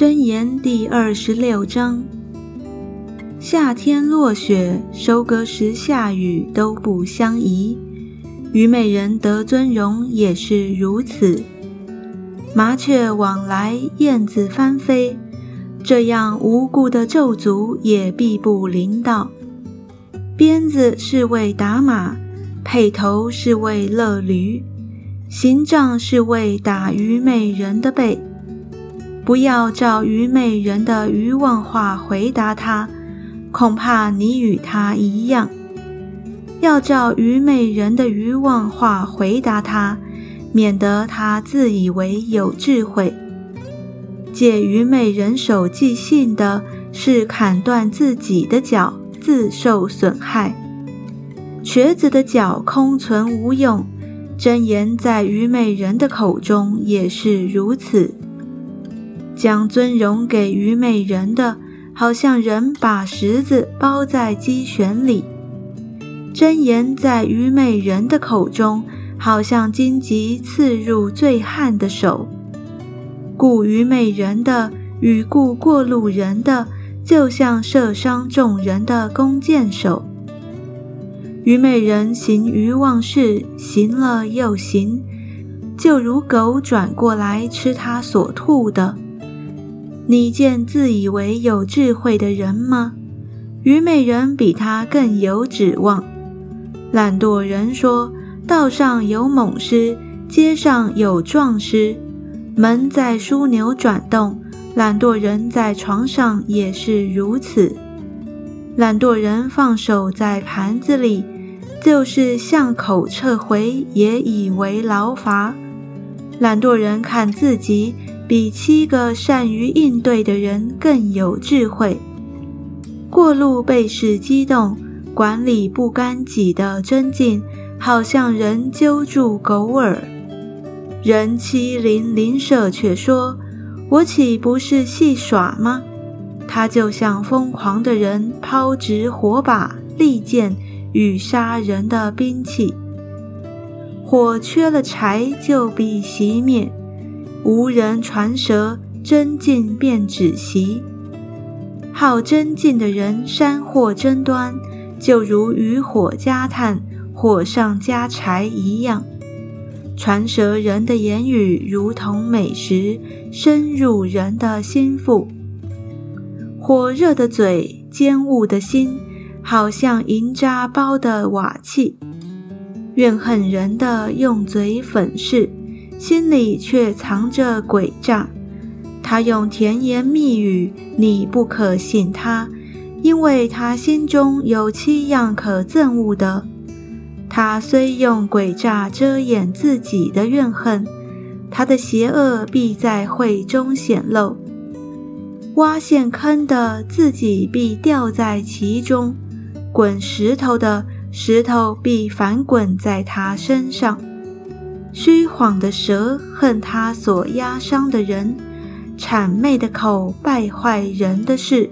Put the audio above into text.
箴言第二十六章：夏天落雪，收割时下雨，都不相宜。虞美人得尊荣也是如此。麻雀往来，燕子翻飞，这样无故的咒诅也必不临到。鞭子是为打马，辔头是为勒驴，行杖是为打虞美人的背。不要照愚昧人的愚妄话回答他，恐怕你与他一样；要照愚昧人的愚妄话回答他，免得他自以为有智慧。借愚昧人手寄信的是砍断自己的脚，自受损害；瘸子的脚空存无用。真言在愚昧人的口中也是如此。将尊荣给虞美人的，好像人把石子包在鸡旋里；真言在虞美人的口中，好像荆棘刺入醉汉的手。故虞美人的与故过路人的，就像射伤众人的弓箭手。虞美人行愚妄事，行了又行，就如狗转过来吃它所吐的。你见自以为有智慧的人吗？虞美人比他更有指望。懒惰人说：“道上有猛狮，街上有壮狮。门在枢纽转动，懒惰人在床上也是如此。懒惰人放手在盘子里，就是向口撤回，也以为劳乏。懒惰人看自己。”比七个善于应对的人更有智慧。过路被事激动，管理不干己的真境，好像人揪住狗耳。人欺邻邻舍，却说：“我岂不是戏耍吗？”他就像疯狂的人，抛掷火把、利剑与杀人的兵器。火缺了柴，就必熄灭。无人传舌，真境便止息。好真境的人，山祸争端，就如渔火加炭，火上加柴一样。传舌人的言语，如同美食，深入人的心腹。火热的嘴，尖恶的心，好像银渣包的瓦器。怨恨人的，用嘴粉饰。心里却藏着诡诈，他用甜言蜜语，你不可信他，因为他心中有七样可憎恶的。他虽用诡诈遮掩自己的怨恨，他的邪恶必在会中显露。挖陷坑的自己必掉在其中，滚石头的石头必反滚在他身上。虚晃的舌恨他所压伤的人，谄媚的口败坏人的事。